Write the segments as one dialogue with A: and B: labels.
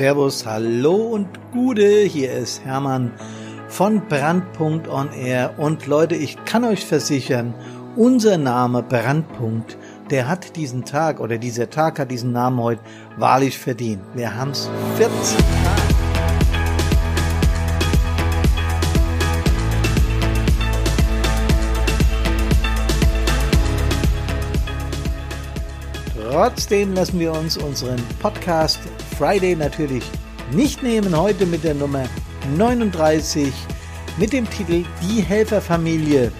A: Servus, hallo und Gude, hier ist Hermann von Brandpunkt on Air und Leute, ich kann euch versichern, unser Name Brandpunkt, der hat diesen Tag oder dieser Tag hat diesen Namen heute wahrlich verdient. Wir haben's 14 Tage. Trotzdem lassen wir uns unseren Podcast Friday natürlich nicht nehmen. Heute mit der Nummer 39 mit dem Titel Die Helferfamilie.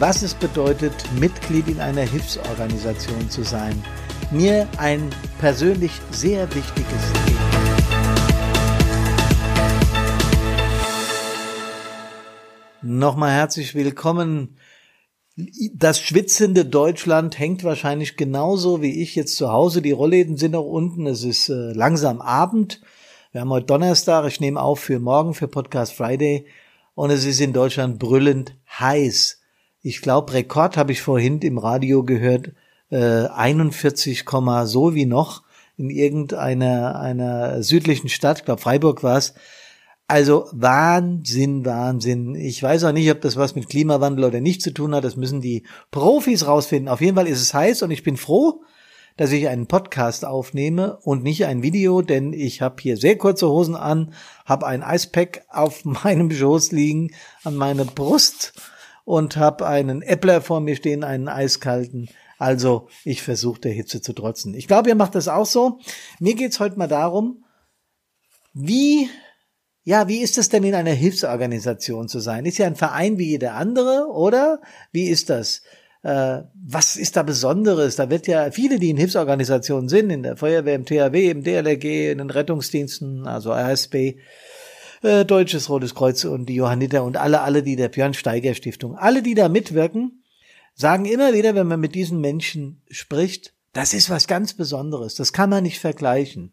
A: Was es bedeutet, Mitglied in einer Hilfsorganisation zu sein. Mir ein persönlich sehr wichtiges Thema. Nochmal herzlich willkommen das schwitzende Deutschland hängt wahrscheinlich genauso wie ich jetzt zu Hause. Die Rollläden sind noch unten. Es ist äh, langsam Abend. Wir haben heute Donnerstag. Ich nehme auf für morgen für Podcast Friday. Und es ist in Deutschland brüllend heiß. Ich glaube, Rekord habe ich vorhin im Radio gehört. Äh, 41, so wie noch in irgendeiner einer südlichen Stadt. Ich glaube, Freiburg war es. Also Wahnsinn, Wahnsinn. Ich weiß auch nicht, ob das was mit Klimawandel oder nicht zu tun hat. Das müssen die Profis rausfinden. Auf jeden Fall ist es heiß und ich bin froh, dass ich einen Podcast aufnehme und nicht ein Video, denn ich habe hier sehr kurze Hosen an, habe ein Eispack auf meinem Schoß liegen, an meiner Brust und habe einen Äppler vor mir stehen, einen eiskalten. Also ich versuche der Hitze zu trotzen. Ich glaube, ihr macht das auch so. Mir geht's heute mal darum, wie ja, wie ist es denn in einer Hilfsorganisation zu sein? Ist ja ein Verein wie jeder andere, oder? Wie ist das? Äh, was ist da Besonderes? Da wird ja viele, die in Hilfsorganisationen sind, in der Feuerwehr, im THW, im DLRG, in den Rettungsdiensten, also RSB, äh, Deutsches Rotes Kreuz und die Johanniter und alle, alle, die der Björn Steiger Stiftung, alle, die da mitwirken, sagen immer wieder, wenn man mit diesen Menschen spricht, das ist was ganz Besonderes. Das kann man nicht vergleichen.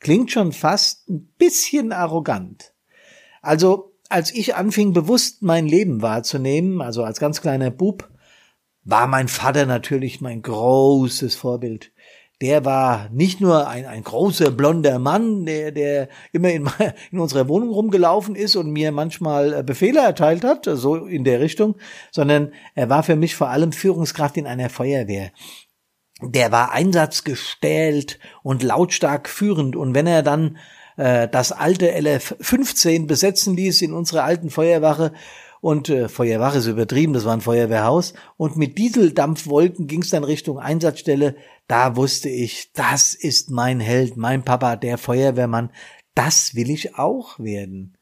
A: Klingt schon fast ein bisschen arrogant. Also, als ich anfing, bewusst mein Leben wahrzunehmen, also als ganz kleiner Bub, war mein Vater natürlich mein großes Vorbild. Der war nicht nur ein, ein großer blonder Mann, der, der immer in, in unserer Wohnung rumgelaufen ist und mir manchmal äh, Befehle erteilt hat, so in der Richtung, sondern er war für mich vor allem Führungskraft in einer Feuerwehr der war einsatzgestählt und lautstark führend. Und wenn er dann äh, das alte LF 15 besetzen ließ in unserer alten Feuerwache, und äh, Feuerwache ist übertrieben, das war ein Feuerwehrhaus, und mit Dieseldampfwolken ging es dann Richtung Einsatzstelle, da wusste ich, das ist mein Held, mein Papa, der Feuerwehrmann, das will ich auch werden.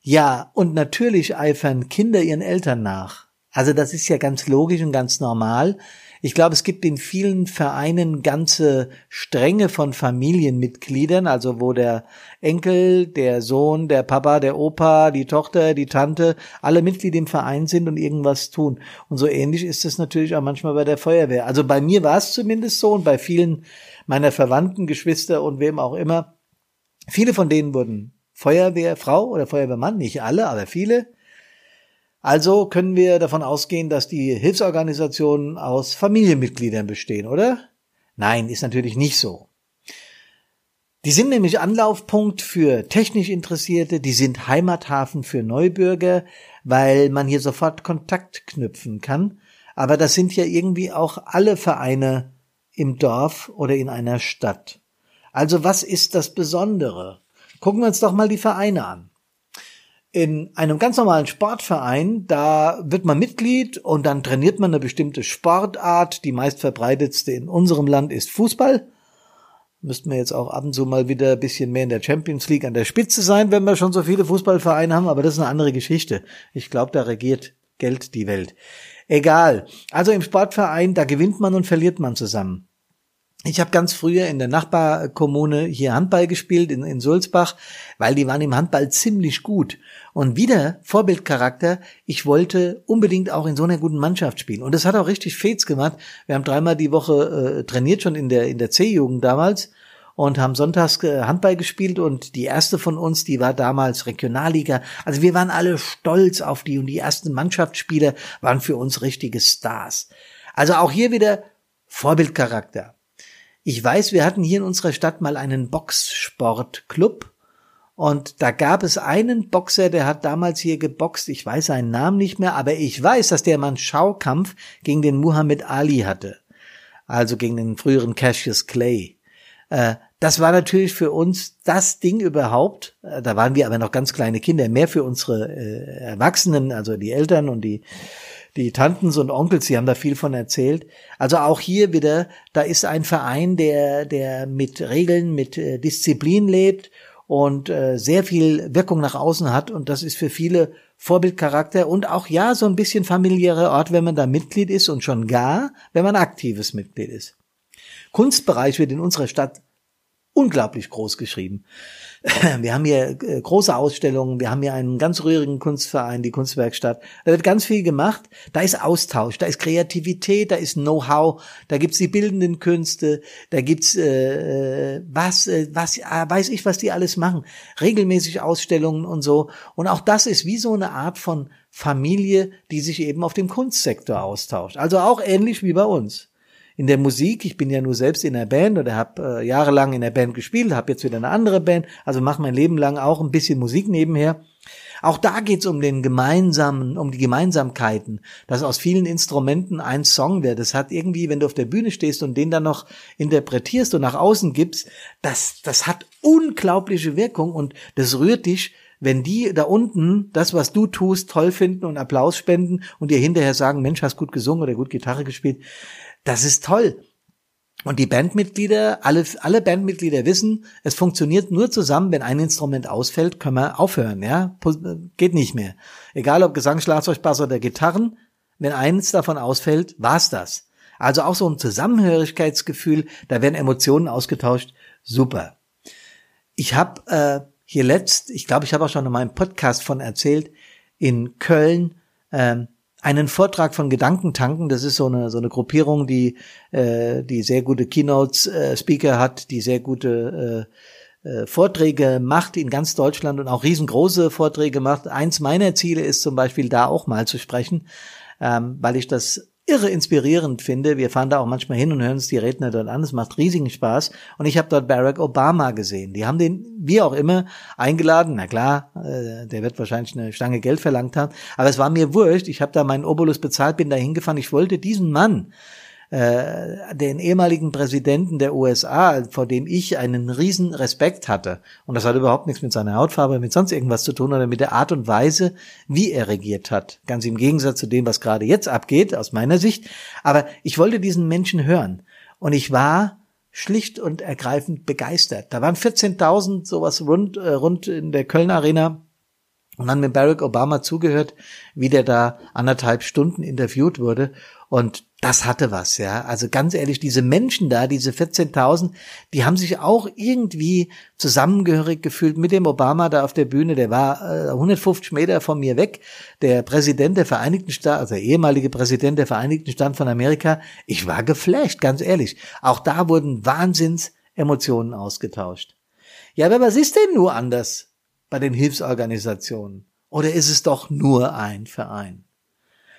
A: Ja, und natürlich eifern Kinder ihren Eltern nach. Also das ist ja ganz logisch und ganz normal. Ich glaube, es gibt in vielen Vereinen ganze Stränge von Familienmitgliedern, also wo der Enkel, der Sohn, der Papa, der Opa, die Tochter, die Tante, alle Mitglied im Verein sind und irgendwas tun. Und so ähnlich ist es natürlich auch manchmal bei der Feuerwehr. Also bei mir war es zumindest so und bei vielen meiner Verwandten, Geschwister und wem auch immer. Viele von denen wurden Feuerwehrfrau oder Feuerwehrmann, nicht alle, aber viele. Also können wir davon ausgehen, dass die Hilfsorganisationen aus Familienmitgliedern bestehen, oder? Nein, ist natürlich nicht so. Die sind nämlich Anlaufpunkt für technisch Interessierte, die sind Heimathafen für Neubürger, weil man hier sofort Kontakt knüpfen kann. Aber das sind ja irgendwie auch alle Vereine im Dorf oder in einer Stadt. Also was ist das Besondere? Gucken wir uns doch mal die Vereine an in einem ganz normalen Sportverein, da wird man Mitglied und dann trainiert man eine bestimmte Sportart. Die meistverbreitetste in unserem Land ist Fußball. Müssten wir jetzt auch ab und zu mal wieder ein bisschen mehr in der Champions League an der Spitze sein, wenn wir schon so viele Fußballvereine haben, aber das ist eine andere Geschichte. Ich glaube, da regiert Geld die Welt. Egal. Also im Sportverein, da gewinnt man und verliert man zusammen. Ich habe ganz früher in der Nachbarkommune hier Handball gespielt, in, in Sulzbach, weil die waren im Handball ziemlich gut. Und wieder Vorbildcharakter, ich wollte unbedingt auch in so einer guten Mannschaft spielen. Und das hat auch richtig Fets gemacht. Wir haben dreimal die Woche äh, trainiert, schon in der, in der C-Jugend damals und haben sonntags äh, Handball gespielt und die erste von uns, die war damals Regionalliga. Also wir waren alle stolz auf die und die ersten Mannschaftsspieler waren für uns richtige Stars. Also auch hier wieder Vorbildcharakter. Ich weiß, wir hatten hier in unserer Stadt mal einen Boxsportclub und da gab es einen Boxer, der hat damals hier geboxt. Ich weiß seinen Namen nicht mehr, aber ich weiß, dass der Mann Schaukampf gegen den Muhammad Ali hatte. Also gegen den früheren Cassius Clay. Äh, das war natürlich für uns das Ding überhaupt. Äh, da waren wir aber noch ganz kleine Kinder, mehr für unsere äh, Erwachsenen, also die Eltern und die die Tantens und Onkels, die haben da viel von erzählt. Also auch hier wieder, da ist ein Verein, der, der mit Regeln, mit äh, Disziplin lebt und äh, sehr viel Wirkung nach außen hat. Und das ist für viele Vorbildcharakter und auch ja so ein bisschen familiärer Ort, wenn man da Mitglied ist und schon gar, wenn man aktives Mitglied ist. Kunstbereich wird in unserer Stadt unglaublich groß geschrieben. Wir haben hier äh, große Ausstellungen, wir haben hier einen ganz rührigen Kunstverein, die Kunstwerkstatt. Da wird ganz viel gemacht. Da ist Austausch, da ist Kreativität, da ist Know-how, da gibt's die bildenden Künste, da gibt's äh, äh was, äh, was äh, weiß ich, was die alles machen. Regelmäßig Ausstellungen und so. Und auch das ist wie so eine Art von Familie, die sich eben auf dem Kunstsektor austauscht. Also auch ähnlich wie bei uns in der Musik. Ich bin ja nur selbst in der Band oder habe äh, jahrelang in der Band gespielt, habe jetzt wieder eine andere Band, also mache mein Leben lang auch ein bisschen Musik nebenher. Auch da geht's um den gemeinsamen, um die Gemeinsamkeiten, dass aus vielen Instrumenten ein Song wird. Das hat irgendwie, wenn du auf der Bühne stehst und den dann noch interpretierst und nach außen gibst, das, das hat unglaubliche Wirkung und das rührt dich wenn die da unten das, was du tust, toll finden und Applaus spenden und dir hinterher sagen, Mensch, hast gut gesungen oder gut Gitarre gespielt, das ist toll. Und die Bandmitglieder, alle, alle Bandmitglieder wissen, es funktioniert nur zusammen, wenn ein Instrument ausfällt, können wir aufhören, ja? Geht nicht mehr. Egal ob Gesang, Schlagzeug, Bass oder Gitarren, wenn eins davon ausfällt, war's das. Also auch so ein Zusammenhörigkeitsgefühl, da werden Emotionen ausgetauscht, super. Ich habe äh, hier letzt, ich glaube, ich habe auch schon in meinem Podcast von erzählt, in Köln ähm, einen Vortrag von Gedankentanken. Das ist so eine so eine Gruppierung, die äh, die sehr gute Keynote-Speaker äh, hat, die sehr gute äh, äh, Vorträge macht in ganz Deutschland und auch riesengroße Vorträge macht. Eins meiner Ziele ist zum Beispiel da auch mal zu sprechen, ähm, weil ich das irre inspirierend finde. Wir fahren da auch manchmal hin und hören uns die Redner dort an. Es macht riesigen Spaß. Und ich habe dort Barack Obama gesehen. Die haben den, wie auch immer, eingeladen. Na klar, äh, der wird wahrscheinlich eine Stange Geld verlangt haben. Aber es war mir wurscht. Ich habe da meinen Obolus bezahlt, bin da hingefahren. Ich wollte diesen Mann äh, den ehemaligen Präsidenten der USA, vor dem ich einen riesen Respekt hatte. Und das hat überhaupt nichts mit seiner Hautfarbe, mit sonst irgendwas zu tun oder mit der Art und Weise, wie er regiert hat. Ganz im Gegensatz zu dem, was gerade jetzt abgeht, aus meiner Sicht. Aber ich wollte diesen Menschen hören. Und ich war schlicht und ergreifend begeistert. Da waren 14.000 sowas rund, äh, rund in der Köln Arena und dann mit Barack Obama zugehört, wie der da anderthalb Stunden interviewt wurde. Und das hatte was, ja. Also ganz ehrlich, diese Menschen da, diese 14.000, die haben sich auch irgendwie zusammengehörig gefühlt mit dem Obama da auf der Bühne. Der war äh, 150 Meter von mir weg. Der Präsident der Vereinigten Staaten, also der ehemalige Präsident der Vereinigten Staaten von Amerika. Ich war geflasht, ganz ehrlich. Auch da wurden Wahnsinns Emotionen ausgetauscht. Ja, aber was ist denn nur anders bei den Hilfsorganisationen? Oder ist es doch nur ein Verein?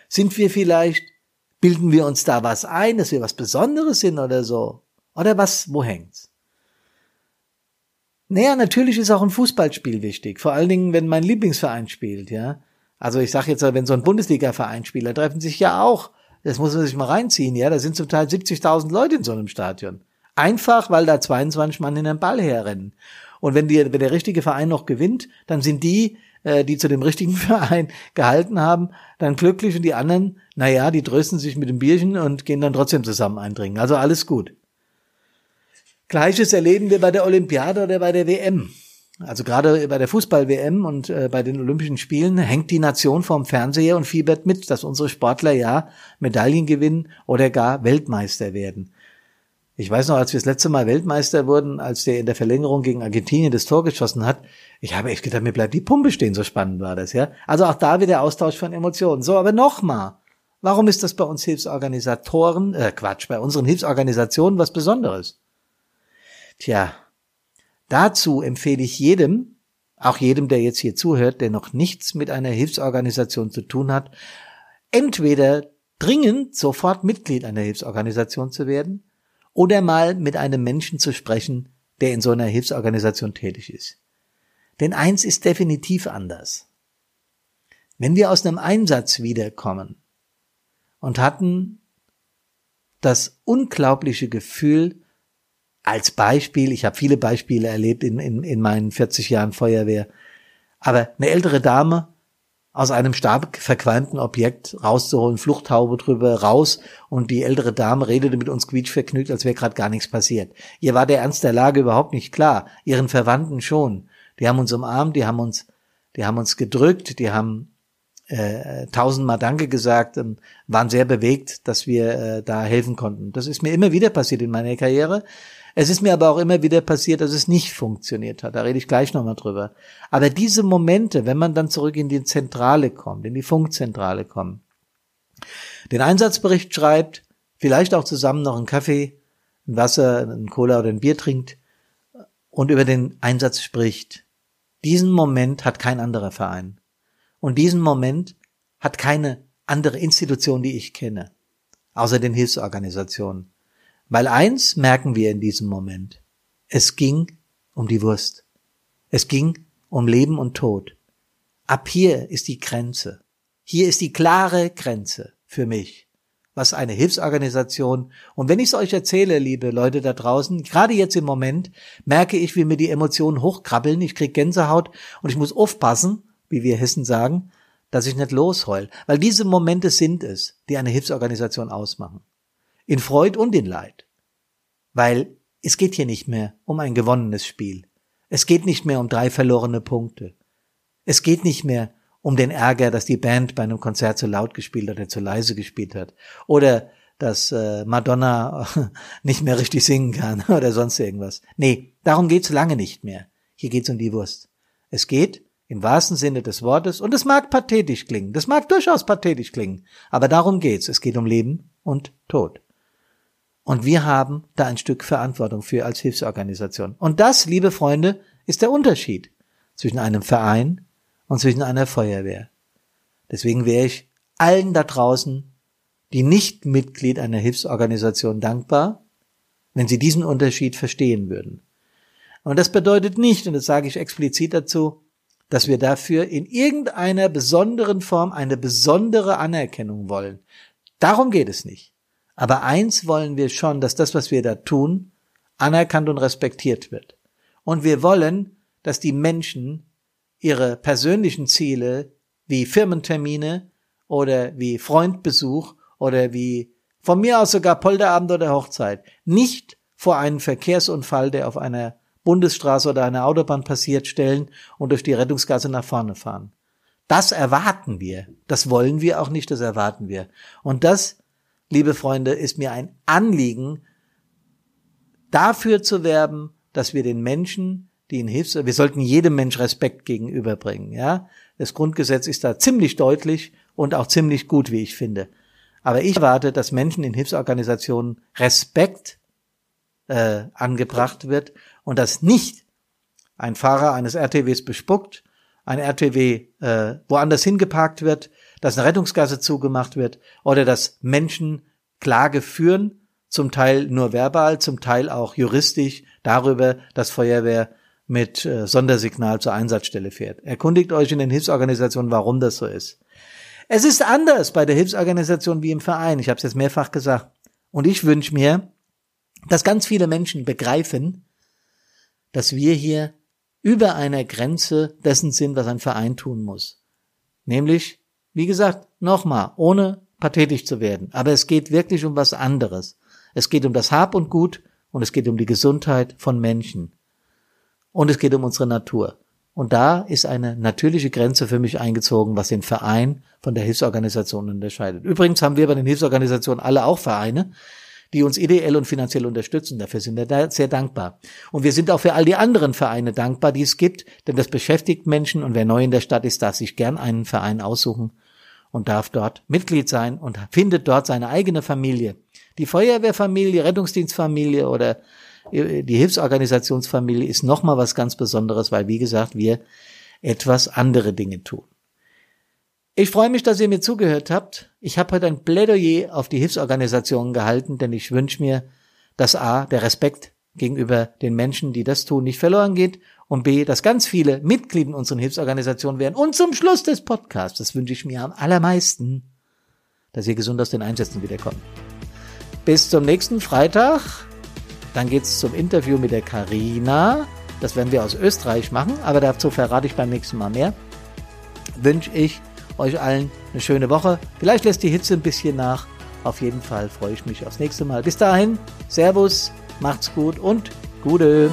A: Sind wir vielleicht Bilden wir uns da was ein, dass wir was Besonderes sind oder so? Oder was, wo hängt's? Naja, natürlich ist auch ein Fußballspiel wichtig. Vor allen Dingen, wenn mein Lieblingsverein spielt, ja. Also ich sage jetzt, wenn so ein Bundesliga-Verein spielt, da treffen sich ja auch, das muss man sich mal reinziehen, ja, da sind zum Teil 70.000 Leute in so einem Stadion. Einfach, weil da 22 Mann in den Ball herrennen. Und wenn, die, wenn der richtige Verein noch gewinnt, dann sind die, äh, die zu dem richtigen Verein gehalten haben, dann glücklich und die anderen, naja, die trösten sich mit dem Bierchen und gehen dann trotzdem zusammen eindringen. Also alles gut. Gleiches erleben wir bei der Olympiade oder bei der WM. Also gerade bei der Fußball-WM und äh, bei den Olympischen Spielen hängt die Nation vorm Fernseher und fiebert mit, dass unsere Sportler ja Medaillen gewinnen oder gar Weltmeister werden. Ich weiß noch, als wir das letzte Mal Weltmeister wurden, als der in der Verlängerung gegen Argentinien das Tor geschossen hat, ich habe echt gedacht, mir bleibt die Pumpe stehen, so spannend war das, ja. Also auch da wieder Austausch von Emotionen. So, aber nochmal. Warum ist das bei uns Hilfsorganisatoren, äh Quatsch, bei unseren Hilfsorganisationen was Besonderes? Tja, dazu empfehle ich jedem, auch jedem, der jetzt hier zuhört, der noch nichts mit einer Hilfsorganisation zu tun hat, entweder dringend sofort Mitglied einer Hilfsorganisation zu werden oder mal mit einem Menschen zu sprechen, der in so einer Hilfsorganisation tätig ist. Denn eins ist definitiv anders. Wenn wir aus einem Einsatz wiederkommen und hatten das unglaubliche Gefühl, als Beispiel, ich habe viele Beispiele erlebt in, in, in meinen 40 Jahren Feuerwehr, aber eine ältere Dame aus einem stark verqualmten Objekt rauszuholen, Fluchthaube drüber, raus und die ältere Dame redete mit uns quietschvergnügt, als wäre gerade gar nichts passiert. Ihr war der Ernst der Lage überhaupt nicht klar, ihren Verwandten schon. Die haben uns umarmt, die haben uns, die haben uns gedrückt, die haben äh, tausendmal Danke gesagt und waren sehr bewegt, dass wir äh, da helfen konnten. Das ist mir immer wieder passiert in meiner Karriere. Es ist mir aber auch immer wieder passiert, dass es nicht funktioniert hat. Da rede ich gleich nochmal drüber. Aber diese Momente, wenn man dann zurück in die Zentrale kommt, in die Funkzentrale kommt, den Einsatzbericht schreibt, vielleicht auch zusammen noch einen Kaffee, ein Wasser, ein Cola oder ein Bier trinkt und über den Einsatz spricht. Diesen Moment hat kein anderer Verein. Und diesen Moment hat keine andere Institution, die ich kenne, außer den Hilfsorganisationen. Weil eins merken wir in diesem Moment. Es ging um die Wurst. Es ging um Leben und Tod. Ab hier ist die Grenze. Hier ist die klare Grenze für mich, was eine Hilfsorganisation und wenn ich es euch erzähle, liebe Leute da draußen, gerade jetzt im Moment merke ich, wie mir die Emotionen hochkrabbeln, ich krieg Gänsehaut und ich muss aufpassen, wie wir Hessen sagen, dass ich nicht losheul, weil diese Momente sind es, die eine Hilfsorganisation ausmachen in Freud und in Leid. Weil es geht hier nicht mehr um ein gewonnenes Spiel. Es geht nicht mehr um drei verlorene Punkte. Es geht nicht mehr um den Ärger, dass die Band bei einem Konzert zu laut gespielt oder zu leise gespielt hat. Oder dass äh, Madonna nicht mehr richtig singen kann oder sonst irgendwas. Nee, darum geht's lange nicht mehr. Hier geht's um die Wurst. Es geht im wahrsten Sinne des Wortes, und es mag pathetisch klingen, das mag durchaus pathetisch klingen, aber darum geht's. Es geht um Leben und Tod. Und wir haben da ein Stück Verantwortung für als Hilfsorganisation. Und das, liebe Freunde, ist der Unterschied zwischen einem Verein und zwischen einer Feuerwehr. Deswegen wäre ich allen da draußen, die nicht Mitglied einer Hilfsorganisation dankbar, wenn sie diesen Unterschied verstehen würden. Und das bedeutet nicht, und das sage ich explizit dazu, dass wir dafür in irgendeiner besonderen Form eine besondere Anerkennung wollen. Darum geht es nicht. Aber eins wollen wir schon, dass das, was wir da tun, anerkannt und respektiert wird. Und wir wollen, dass die Menschen ihre persönlichen Ziele wie Firmentermine oder wie Freundbesuch oder wie von mir aus sogar Polterabend oder Hochzeit nicht vor einen Verkehrsunfall, der auf einer Bundesstraße oder einer Autobahn passiert, stellen und durch die Rettungsgasse nach vorne fahren. Das erwarten wir. Das wollen wir auch nicht, das erwarten wir. Und das liebe Freunde, ist mir ein Anliegen, dafür zu werben, dass wir den Menschen, die in Hilfs, wir sollten jedem Mensch Respekt gegenüberbringen, ja. Das Grundgesetz ist da ziemlich deutlich und auch ziemlich gut, wie ich finde. Aber ich erwarte, dass Menschen in Hilfsorganisationen Respekt äh, angebracht wird und dass nicht ein Fahrer eines RTWs bespuckt, ein RTW äh, woanders hingeparkt wird, dass eine Rettungsgasse zugemacht wird oder dass Menschen Klage führen, zum Teil nur verbal, zum Teil auch juristisch darüber, dass Feuerwehr mit äh, Sondersignal zur Einsatzstelle fährt. Erkundigt euch in den Hilfsorganisationen, warum das so ist. Es ist anders bei der Hilfsorganisation wie im Verein. Ich habe es jetzt mehrfach gesagt. Und ich wünsche mir, dass ganz viele Menschen begreifen, dass wir hier über einer Grenze dessen sind, was ein Verein tun muss. Nämlich wie gesagt, nochmal, ohne pathetisch zu werden. Aber es geht wirklich um was anderes. Es geht um das Hab und Gut und es geht um die Gesundheit von Menschen. Und es geht um unsere Natur. Und da ist eine natürliche Grenze für mich eingezogen, was den Verein von der Hilfsorganisation unterscheidet. Übrigens haben wir bei den Hilfsorganisationen alle auch Vereine die uns ideell und finanziell unterstützen. Dafür sind wir da sehr dankbar. Und wir sind auch für all die anderen Vereine dankbar, die es gibt, denn das beschäftigt Menschen und wer neu in der Stadt ist, darf sich gern einen Verein aussuchen und darf dort Mitglied sein und findet dort seine eigene Familie. Die Feuerwehrfamilie, Rettungsdienstfamilie oder äh, die Hilfsorganisationsfamilie ist nochmal was ganz Besonderes, weil, wie gesagt, wir etwas andere Dinge tun. Ich freue mich, dass ihr mir zugehört habt. Ich habe heute ein Plädoyer auf die Hilfsorganisationen gehalten, denn ich wünsche mir, dass A, der Respekt gegenüber den Menschen, die das tun, nicht verloren geht und B, dass ganz viele Mitglieder in unseren Hilfsorganisationen werden. Und zum Schluss des Podcasts, das wünsche ich mir am allermeisten, dass ihr gesund aus den Einsätzen wiederkommt. Bis zum nächsten Freitag. Dann geht's zum Interview mit der Karina. Das werden wir aus Österreich machen, aber dazu verrate ich beim nächsten Mal mehr. Wünsche ich euch allen eine schöne Woche. Vielleicht lässt die Hitze ein bisschen nach. Auf jeden Fall freue ich mich aufs nächste Mal. Bis dahin, Servus, macht's gut und Gute.